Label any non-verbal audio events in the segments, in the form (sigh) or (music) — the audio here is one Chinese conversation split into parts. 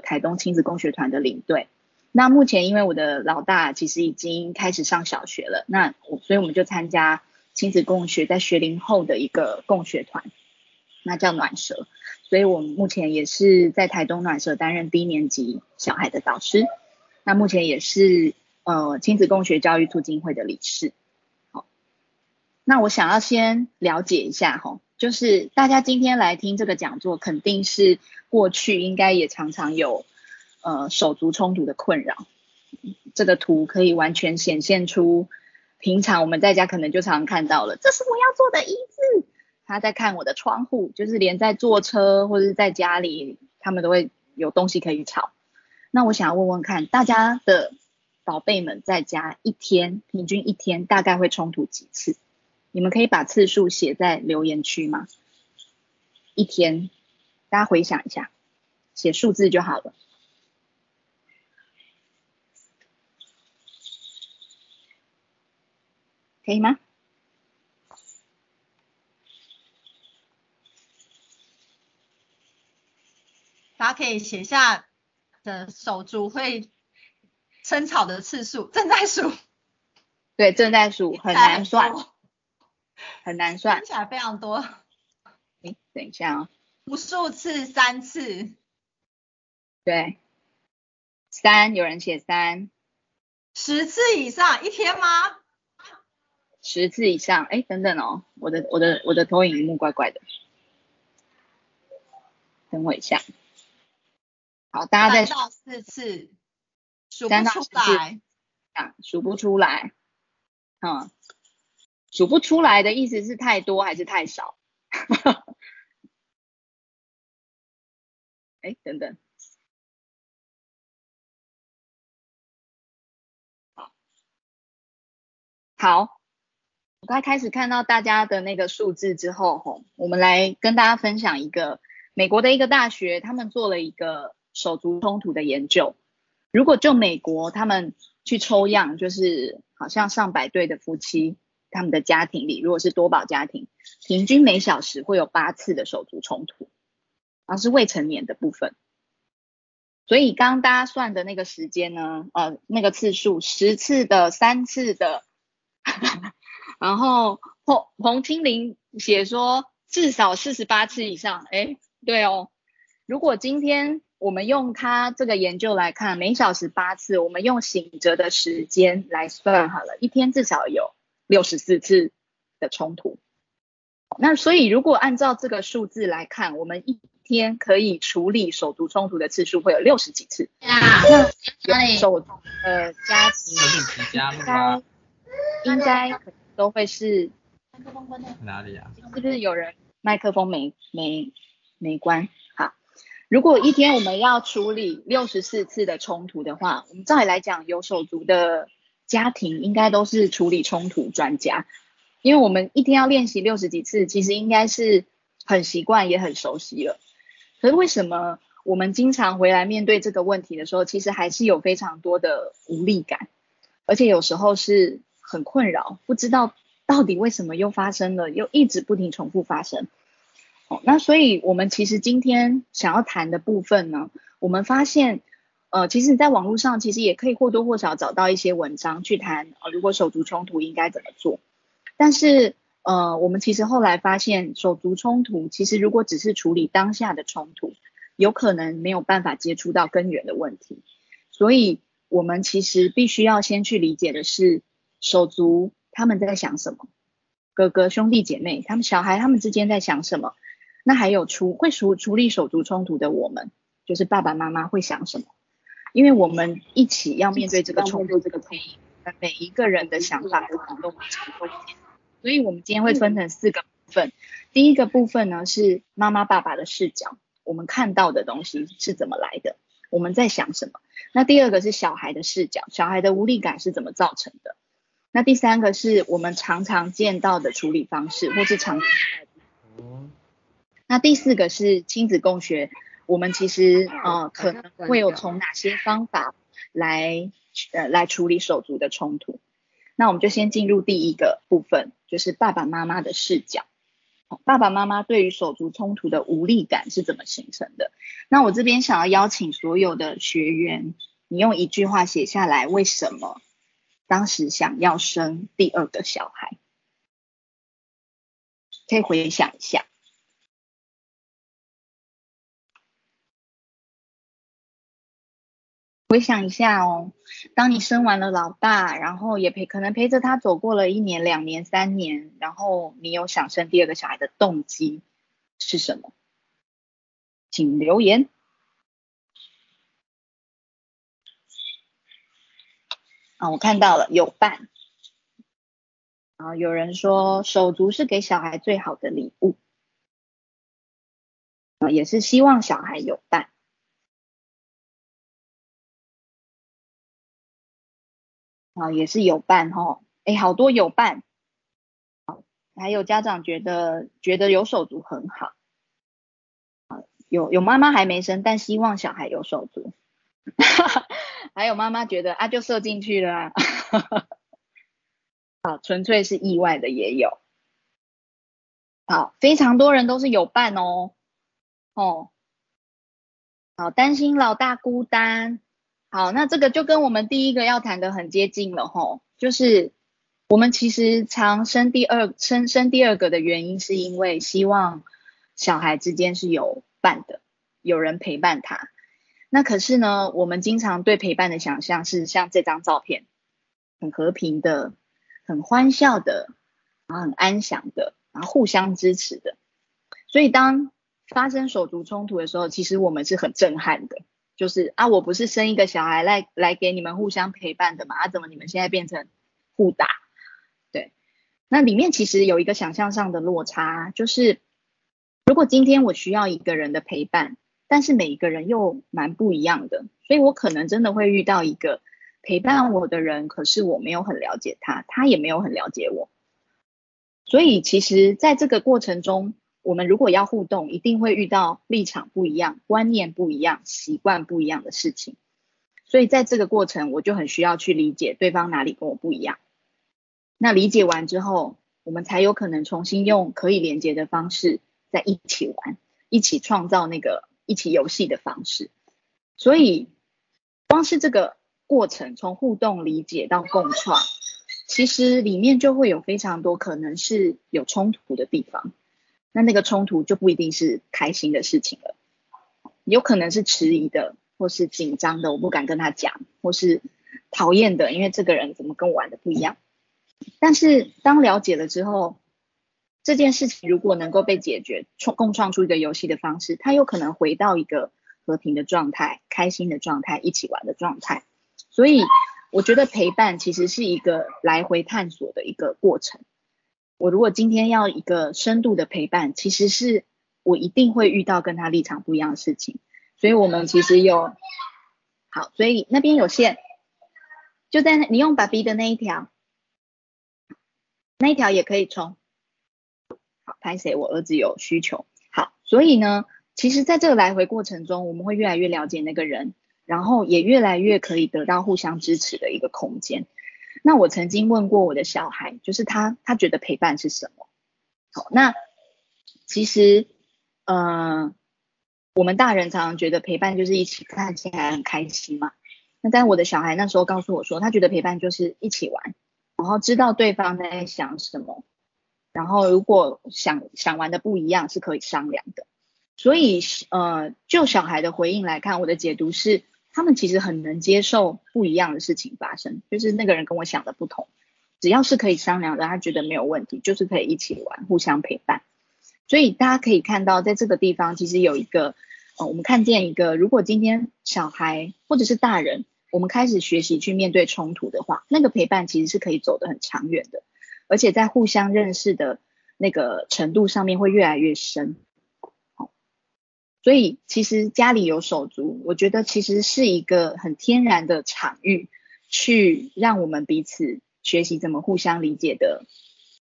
台东亲子共学团的领队。那目前因为我的老大其实已经开始上小学了，那我所以我们就参加亲子共学在学龄后的一个共学团，那叫暖蛇。所以我们目前也是在台东暖蛇担任低年级小孩的导师，那目前也是呃亲子共学教育促进会的理事。好，那我想要先了解一下哈，就是大家今天来听这个讲座，肯定是过去应该也常常有。呃，手足冲突的困扰，这个图可以完全显现出平常我们在家可能就常看到了。这是我要做的椅子，他在看我的窗户，就是连在坐车或者是在家里，他们都会有东西可以吵。那我想要问问看，大家的宝贝们在家一天平均一天大概会冲突几次？你们可以把次数写在留言区吗？一天，大家回想一下，写数字就好了。可以吗？大家可以写下的手足会争吵的次数，正在数。对，正在数，很难算，很难算，听起来非常多。哎，等一下啊，无数次，三次。对，三，有人写三。十次以上，一天吗？十次以上，哎，等等哦，我的我的我的投影荧幕怪怪的，等我一下。好，大家再三到四次，数不出来，啊，数不出来，嗯，数不出来的意思是太多还是太少？哎，等等，好。我刚开始看到大家的那个数字之后，吼，我们来跟大家分享一个美国的一个大学，他们做了一个手足冲突的研究。如果就美国，他们去抽样，就是好像上百对的夫妻，他们的家庭里，如果是多宝家庭，平均每小时会有八次的手足冲突，而是未成年的部分。所以刚刚大家算的那个时间呢，呃，那个次数，十次的、三次的。(laughs) 然后彭彭清林写说至少四十八次以上，哎，对哦。如果今天我们用他这个研究来看，每小时八次，我们用醒着的时间来算好了，一天至少有六十四次的冲突。那所以如果按照这个数字来看，我们一天可以处理手足冲突的次数会有六十几次。那手呃家庭应该应该。都会是麦克风关掉哪里啊？是不是有人麦克风没没没关？好，如果一天我们要处理六十四次的冲突的话，我们照理来讲，有手足的家庭应该都是处理冲突专家，因为我们一天要练习六十几次，其实应该是很习惯也很熟悉了。可是为什么我们经常回来面对这个问题的时候，其实还是有非常多的无力感，而且有时候是。很困扰，不知道到底为什么又发生了，又一直不停重复发生。哦，那所以我们其实今天想要谈的部分呢，我们发现，呃，其实你在网络上其实也可以或多或少找到一些文章去谈，呃，如果手足冲突应该怎么做。但是，呃，我们其实后来发现，手足冲突其实如果只是处理当下的冲突，有可能没有办法接触到根源的问题。所以，我们其实必须要先去理解的是。手足他们在想什么？哥哥兄弟姐妹，他们小孩他们之间在想什么？那还有处会处处理手足冲突的我们，就是爸爸妈妈会想什么？因为我们一起要面对这个冲突，这个冲突，每一个人的想法都很多，所以我们今天会分成四个部分。第一个部分呢是妈妈爸爸的视角，我们看到的东西是怎么来的？我们在想什么？那第二个是小孩的视角，小孩的无力感是怎么造成的？那第三个是我们常常见到的处理方式，或是常。那第四个是亲子共学，我们其实呃可能会有从哪些方法来呃来处理手足的冲突。那我们就先进入第一个部分，就是爸爸妈妈的视角。爸爸妈妈对于手足冲突的无力感是怎么形成的？那我这边想要邀请所有的学员，你用一句话写下来，为什么当时想要生第二个小孩？可以回想一下。回想一下哦，当你生完了老大，然后也陪可能陪着他走过了一年、两年、三年，然后你有想生第二个小孩的动机是什么？请留言。啊，我看到了有伴。啊，有人说手足是给小孩最好的礼物，啊，也是希望小孩有伴。啊，也是有伴哈，哎，好多有伴，好，还有家长觉得觉得有手足很好，啊，有有妈妈还没生，但希望小孩有手足，(laughs) 还有妈妈觉得啊就射进去了，(laughs) 好，纯粹是意外的也有，好，非常多人都是有伴哦，哦，好，担心老大孤单。好，那这个就跟我们第一个要谈的很接近了吼，就是我们其实常生第二生生第二个的原因，是因为希望小孩之间是有伴的，有人陪伴他。那可是呢，我们经常对陪伴的想象是像这张照片，很和平的，很欢笑的，然后很安详的，然后互相支持的。所以当发生手足冲突的时候，其实我们是很震撼的。就是啊，我不是生一个小孩来来给你们互相陪伴的嘛？啊，怎么你们现在变成互打？对，那里面其实有一个想象上的落差，就是如果今天我需要一个人的陪伴，但是每一个人又蛮不一样的，所以我可能真的会遇到一个陪伴我的人，可是我没有很了解他，他也没有很了解我，所以其实在这个过程中。我们如果要互动，一定会遇到立场不一样、观念不一样、习惯不一样的事情。所以在这个过程，我就很需要去理解对方哪里跟我不一样。那理解完之后，我们才有可能重新用可以连接的方式在一起玩，一起创造那个一起游戏的方式。所以，光是这个过程，从互动、理解到共创，其实里面就会有非常多可能是有冲突的地方。那那个冲突就不一定是开心的事情了，有可能是迟疑的，或是紧张的，我不敢跟他讲，或是讨厌的，因为这个人怎么跟我玩的不一样。但是当了解了之后，这件事情如果能够被解决，创共创出一个游戏的方式，他有可能回到一个和平的状态、开心的状态、一起玩的状态。所以我觉得陪伴其实是一个来回探索的一个过程。我如果今天要一个深度的陪伴，其实是我一定会遇到跟他立场不一样的事情，所以我们其实有好，所以那边有线，就在你用爸比的那一条，那一条也可以充。好，拍谁？我儿子有需求。好，所以呢，其实在这个来回过程中，我们会越来越了解那个人，然后也越来越可以得到互相支持的一个空间。那我曾经问过我的小孩，就是他他觉得陪伴是什么？好，那其实，呃，我们大人常常觉得陪伴就是一起看起来很开心嘛。那但我的小孩那时候告诉我说，他觉得陪伴就是一起玩，然后知道对方在想什么，然后如果想想玩的不一样是可以商量的。所以，呃，就小孩的回应来看，我的解读是。他们其实很能接受不一样的事情发生，就是那个人跟我想的不同，只要是可以商量的，他觉得没有问题，就是可以一起玩，互相陪伴。所以大家可以看到，在这个地方其实有一个，呃，我们看见一个，如果今天小孩或者是大人，我们开始学习去面对冲突的话，那个陪伴其实是可以走得很长远的，而且在互相认识的那个程度上面会越来越深。所以其实家里有手足，我觉得其实是一个很天然的场域，去让我们彼此学习怎么互相理解的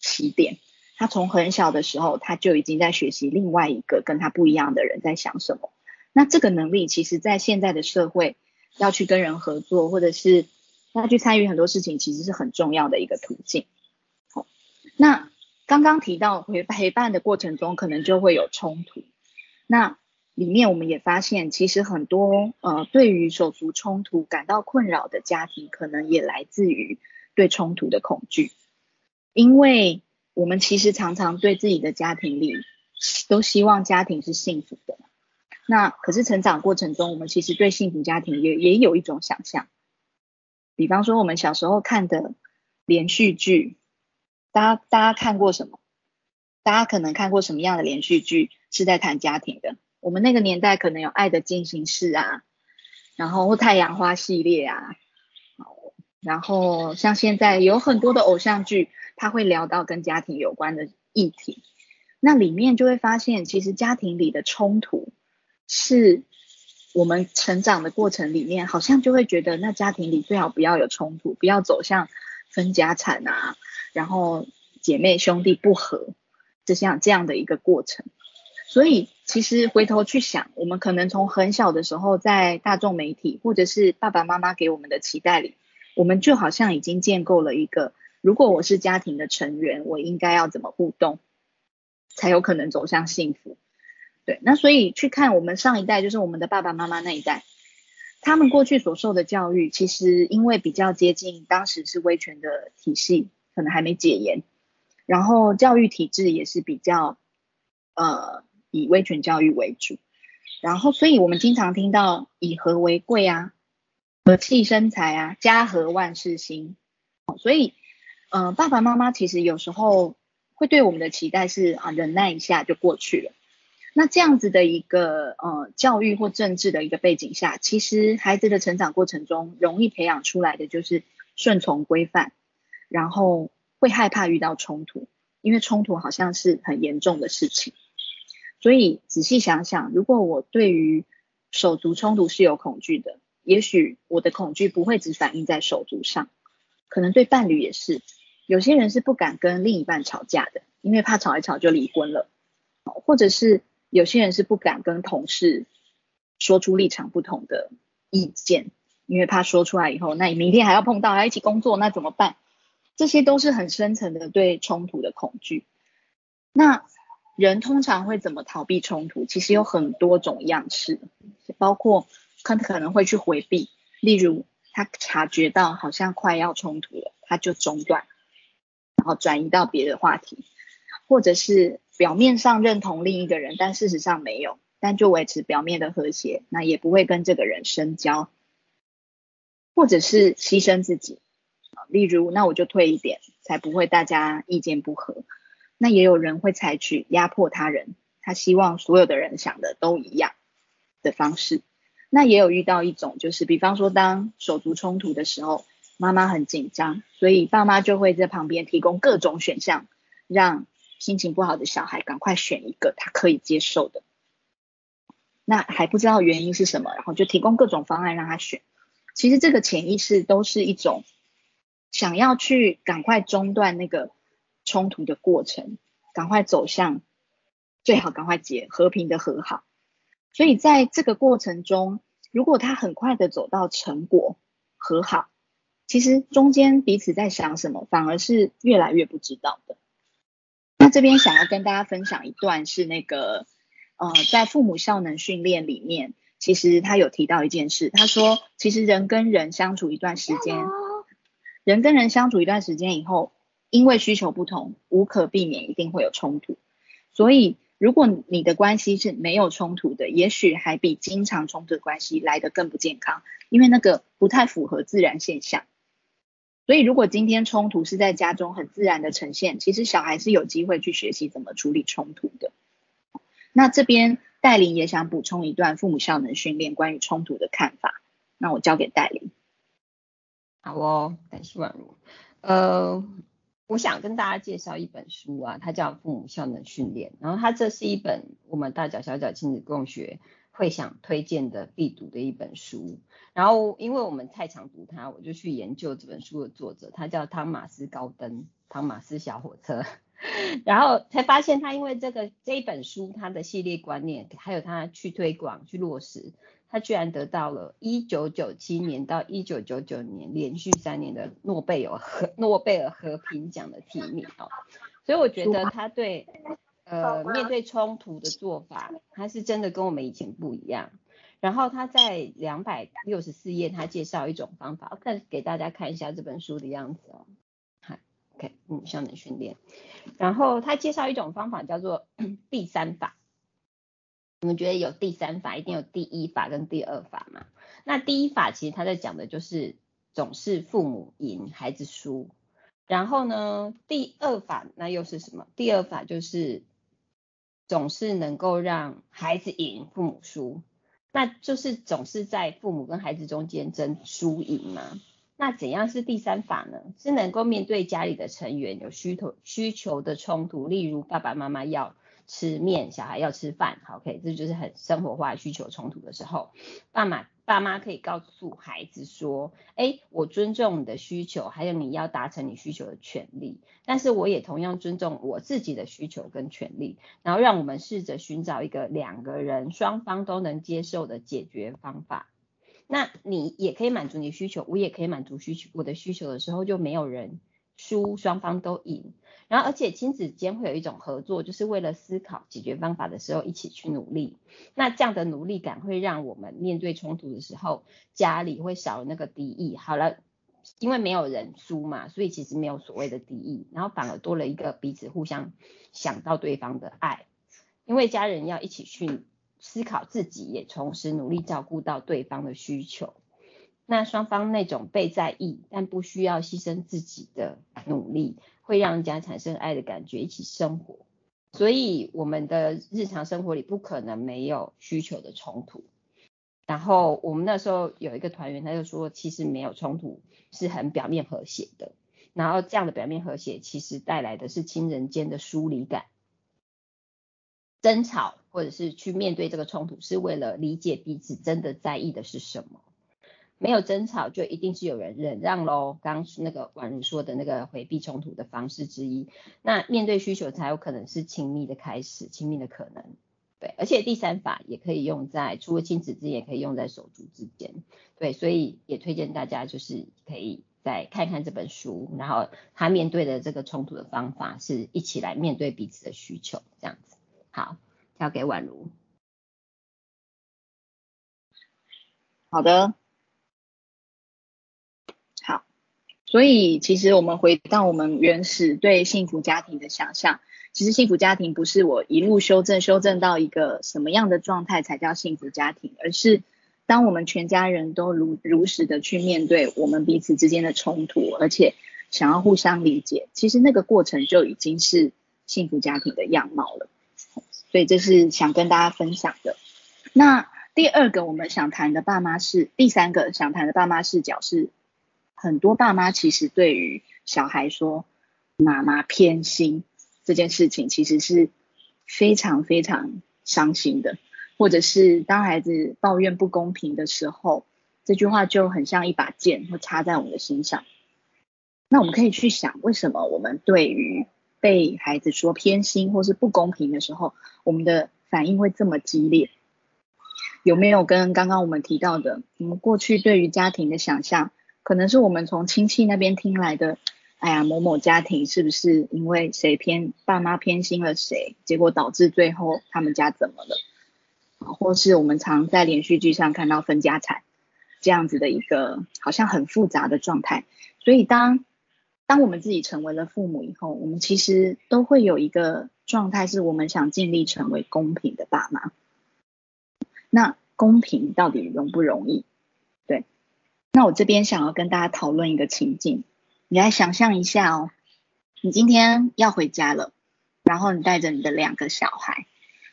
起点。他从很小的时候，他就已经在学习另外一个跟他不一样的人在想什么。那这个能力，其实在现在的社会，要去跟人合作，或者是要去参与很多事情，其实是很重要的一个途径。好，那刚刚提到陪陪伴的过程中，可能就会有冲突。那里面我们也发现，其实很多呃对于手足冲突感到困扰的家庭，可能也来自于对冲突的恐惧。因为我们其实常常对自己的家庭里都希望家庭是幸福的，那可是成长过程中，我们其实对幸福家庭也也有一种想象。比方说，我们小时候看的连续剧，大家大家看过什么？大家可能看过什么样的连续剧是在谈家庭的？我们那个年代可能有《爱的进行式》啊，然后太阳花系列啊，然后像现在有很多的偶像剧，它会聊到跟家庭有关的议题，那里面就会发现，其实家庭里的冲突是。我们成长的过程里面，好像就会觉得，那家庭里最好不要有冲突，不要走向分家产啊，然后姐妹兄弟不和，就像这样的一个过程。所以，其实回头去想，我们可能从很小的时候，在大众媒体或者是爸爸妈妈给我们的期待里，我们就好像已经建构了一个，如果我是家庭的成员，我应该要怎么互动，才有可能走向幸福。对，那所以去看我们上一代，就是我们的爸爸妈妈那一代，他们过去所受的教育，其实因为比较接近当时是威权的体系，可能还没解严，然后教育体制也是比较呃以威权教育为主，然后所以我们经常听到以和为贵啊，和气生财啊，家和万事兴，所以呃爸爸妈妈其实有时候会对我们的期待是啊忍耐一下就过去了。那这样子的一个呃教育或政治的一个背景下，其实孩子的成长过程中容易培养出来的就是顺从规范，然后会害怕遇到冲突，因为冲突好像是很严重的事情。所以仔细想想，如果我对于手足冲突是有恐惧的，也许我的恐惧不会只反映在手足上，可能对伴侣也是。有些人是不敢跟另一半吵架的，因为怕吵一吵就离婚了，或者是。有些人是不敢跟同事说出立场不同的意见，因为怕说出来以后，那你明天还要碰到，还要一起工作，那怎么办？这些都是很深层的对冲突的恐惧。那人通常会怎么逃避冲突？其实有很多种样式，包括可可能会去回避，例如他察觉到好像快要冲突了，他就中断，然后转移到别的话题，或者是。表面上认同另一个人，但事实上没有，但就维持表面的和谐，那也不会跟这个人深交，或者是牺牲自己，例如那我就退一点，才不会大家意见不合。那也有人会采取压迫他人，他希望所有的人想的都一样的方式。那也有遇到一种，就是比方说当手足冲突的时候，妈妈很紧张，所以爸妈就会在旁边提供各种选项，让。心情不好的小孩，赶快选一个他可以接受的。那还不知道原因是什么，然后就提供各种方案让他选。其实这个潜意识都是一种想要去赶快中断那个冲突的过程，赶快走向最好赶快结和平的和好。所以在这个过程中，如果他很快的走到成果和好，其实中间彼此在想什么，反而是越来越不知道的。那这边想要跟大家分享一段是那个，呃，在父母效能训练里面，其实他有提到一件事，他说，其实人跟人相处一段时间，人跟人相处一段时间以后，因为需求不同，无可避免一定会有冲突。所以，如果你的关系是没有冲突的，也许还比经常冲突关系来得更不健康，因为那个不太符合自然现象。所以，如果今天冲突是在家中很自然的呈现，其实小孩是有机会去学习怎么处理冲突的。那这边戴琳也想补充一段父母效能训练关于冲突的看法，那我交给戴琳。好哦，感谢宛如。呃，我想跟大家介绍一本书啊，它叫《父母效能训练》，然后它这是一本我们大脚小脚亲子共学。会想推荐的必读的一本书，然后因为我们太常读它，我就去研究这本书的作者，他叫汤马斯高登，汤马斯小火车，(laughs) 然后才发现他因为这个这一本书，他的系列观念，还有他去推广去落实，他居然得到了一九九七年到一九九九年连续三年的诺贝尔和诺贝尔和平奖的提名哦。所以我觉得他对呃面对冲突的做法，他是真的跟我们以前不一样。然后他在两百六十四页，他介绍一种方法，再给大家看一下这本书的样子哦。好，OK，嗯，效能训练。然后他介绍一种方法叫做 (clears throat) 第三法。你们觉得有第三法，一定有第一法跟第二法嘛？那第一法其实他在讲的就是总是父母赢，孩子输。然后呢，第二法那又是什么？第二法就是总是能够让孩子赢，父母输。那就是总是在父母跟孩子中间争输赢嘛？那怎样是第三法呢？是能够面对家里的成员有需求需求的冲突，例如爸爸妈妈要。吃面，小孩要吃饭，OK，这就是很生活化需求冲突的时候，爸妈爸妈可以告诉孩子说，哎，我尊重你的需求，还有你要达成你需求的权利，但是我也同样尊重我自己的需求跟权利，然后让我们试着寻找一个两个人双方都能接受的解决方法。那你也可以满足你需求，我也可以满足需求我的需求的时候，就没有人输，双方都赢。然后，而且亲子间会有一种合作，就是为了思考解决方法的时候一起去努力。那这样的努力感会让我们面对冲突的时候，家里会少了那个敌意。好了，因为没有人输嘛，所以其实没有所谓的敌意，然后反而多了一个彼此互相想到对方的爱。因为家人要一起去思考自己，也同时努力照顾到对方的需求。那双方那种被在意，但不需要牺牲自己的努力。会让人家产生爱的感觉，一起生活，所以我们的日常生活里不可能没有需求的冲突。然后我们那时候有一个团员，他就说，其实没有冲突是很表面和谐的。然后这样的表面和谐，其实带来的是亲人间的疏离感。争吵或者是去面对这个冲突，是为了理解彼此真的在意的是什么。没有争吵，就一定是有人忍让喽。刚那个婉如说的那个回避冲突的方式之一。那面对需求才有可能是亲密的开始，亲密的可能。对，而且第三法也可以用在除了亲子之间，也可以用在手足之间。对，所以也推荐大家就是可以再看看这本书，然后他面对的这个冲突的方法是一起来面对彼此的需求，这样子。好，交给婉如。好的。所以，其实我们回到我们原始对幸福家庭的想象，其实幸福家庭不是我一路修正修正到一个什么样的状态才叫幸福家庭，而是当我们全家人都如如实的去面对我们彼此之间的冲突，而且想要互相理解，其实那个过程就已经是幸福家庭的样貌了。所以这是想跟大家分享的。那第二个我们想谈的爸妈是第三个想谈的爸妈视角是。很多爸妈其实对于小孩说妈妈偏心这件事情，其实是非常非常伤心的。或者是当孩子抱怨不公平的时候，这句话就很像一把剑，会插在我们的心上。那我们可以去想，为什么我们对于被孩子说偏心或是不公平的时候，我们的反应会这么激烈？有没有跟刚刚我们提到的，我们过去对于家庭的想象？可能是我们从亲戚那边听来的，哎呀，某某家庭是不是因为谁偏爸妈偏心了谁，结果导致最后他们家怎么了？或是我们常在连续剧上看到分家产这样子的一个好像很复杂的状态。所以当当我们自己成为了父母以后，我们其实都会有一个状态，是我们想尽力成为公平的爸妈。那公平到底容不容易？那我这边想要跟大家讨论一个情境，你来想象一下哦，你今天要回家了，然后你带着你的两个小孩，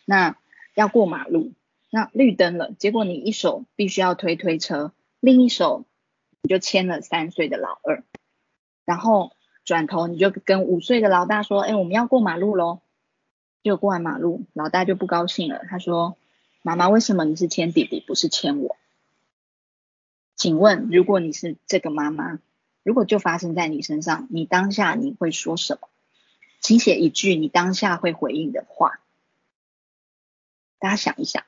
那要过马路，那绿灯了，结果你一手必须要推推车，另一手你就牵了三岁的老二，然后转头你就跟五岁的老大说，哎，我们要过马路喽，就过完马路，老大就不高兴了，他说，妈妈为什么你是牵弟弟不是牵我？请问，如果你是这个妈妈，如果就发生在你身上，你当下你会说什么？请写一句你当下会回应的话。大家想一想，